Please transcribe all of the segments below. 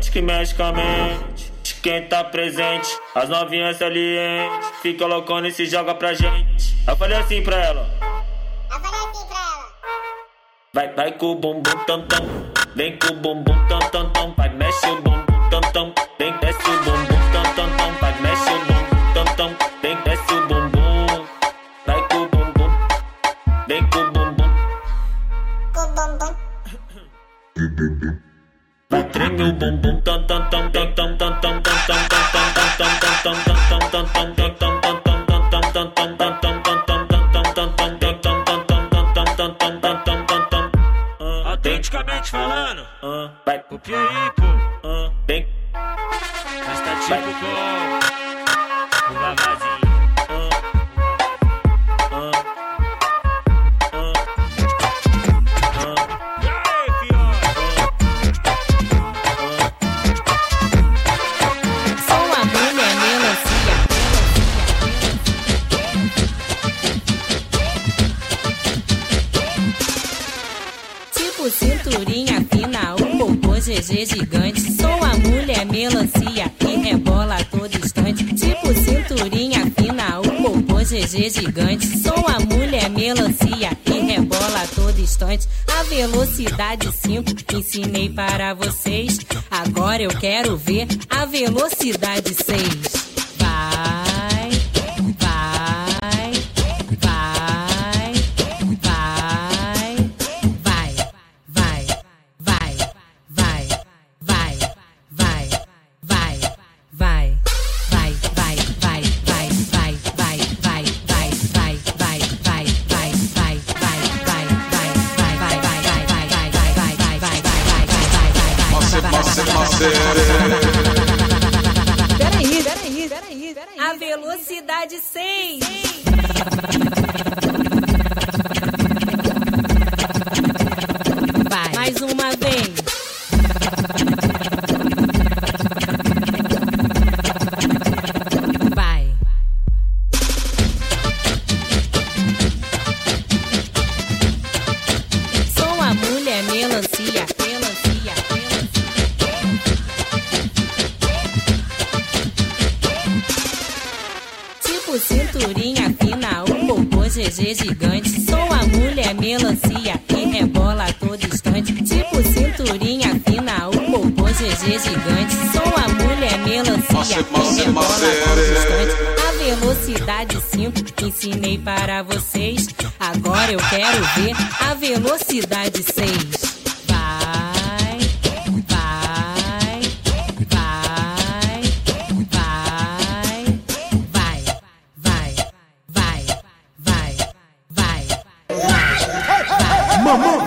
flauta envolvente que mexe com a mente. De quem tá presente, as novinhas salientes. Fica loucona e se joga pra gente. Eu falei assim pra ela. Eu falei assim pra ela. Vai, vai com o bumbum tam tam. Vem com o bumbum tam tam tam. Vai, mexe o tam tam tam Autenticamente falando, Vai, o que aí, pô? vem, Mas tá tipo com cinturinha fina, o popô GG gigante. Sou a mulher melancia e rebola a todo instante. Tipo cinturinha fina, o popô GG gigante. Sou a mulher melancia e rebola a todo instante. A velocidade 5 ensinei para vocês. Agora eu quero ver a velocidade 6. Vai, Peraí, peraí, peraí, peraí. A velocidade 6. Vai. Mais uma GG gigante. Sou a mulher melancia e rebola a todo instante. Tipo cinturinha fina, o popô GG gigante. Sou a mulher melancia e rebola a todo instante. A velocidade 5 ensinei para vocês. Agora eu quero ver a velocidade 6. Vai, my.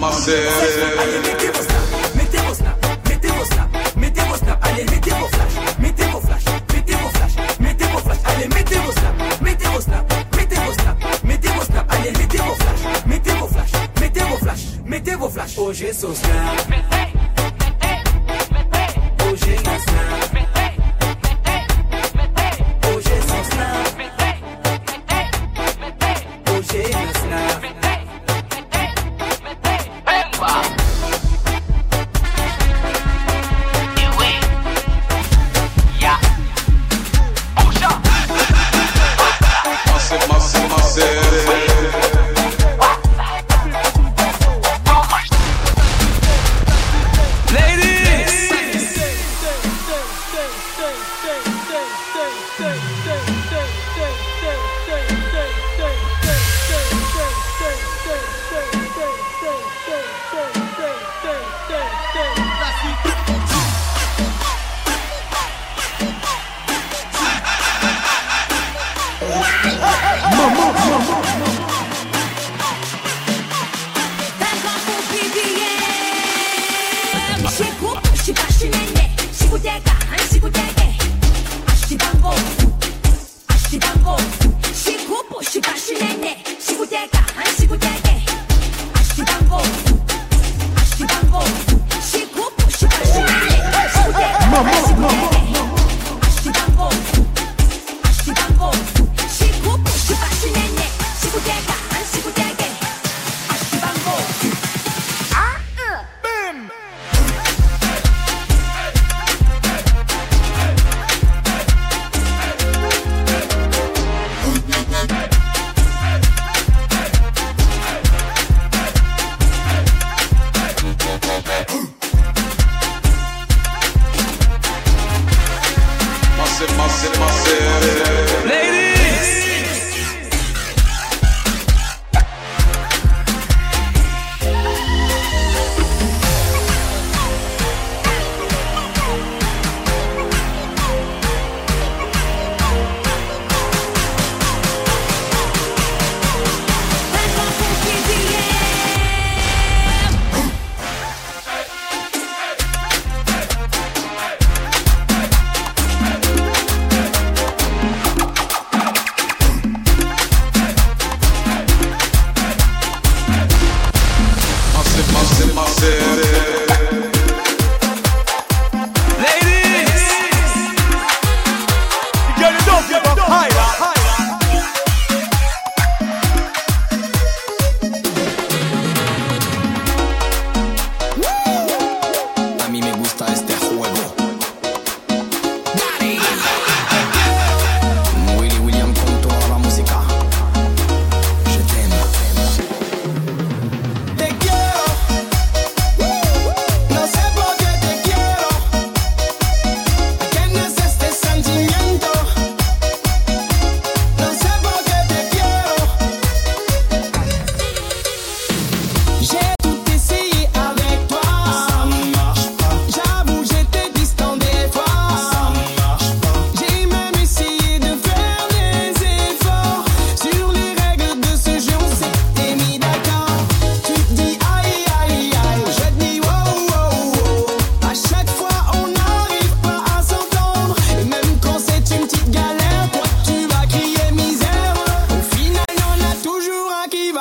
myself. Allez, mettez vos snaps, mettez vos snaps, mettez vos mettez vos mettez vos flashs, mettez vos flashs, mettez vos flashs, mettez vos flashs, mettez vos mettez vos mettez vos mettez vos mettez vos flashs, mettez vos flashs, mettez vos flashs, mettez vos flashs. Oh, j'ai son snap.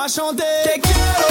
chanter. Te quiero.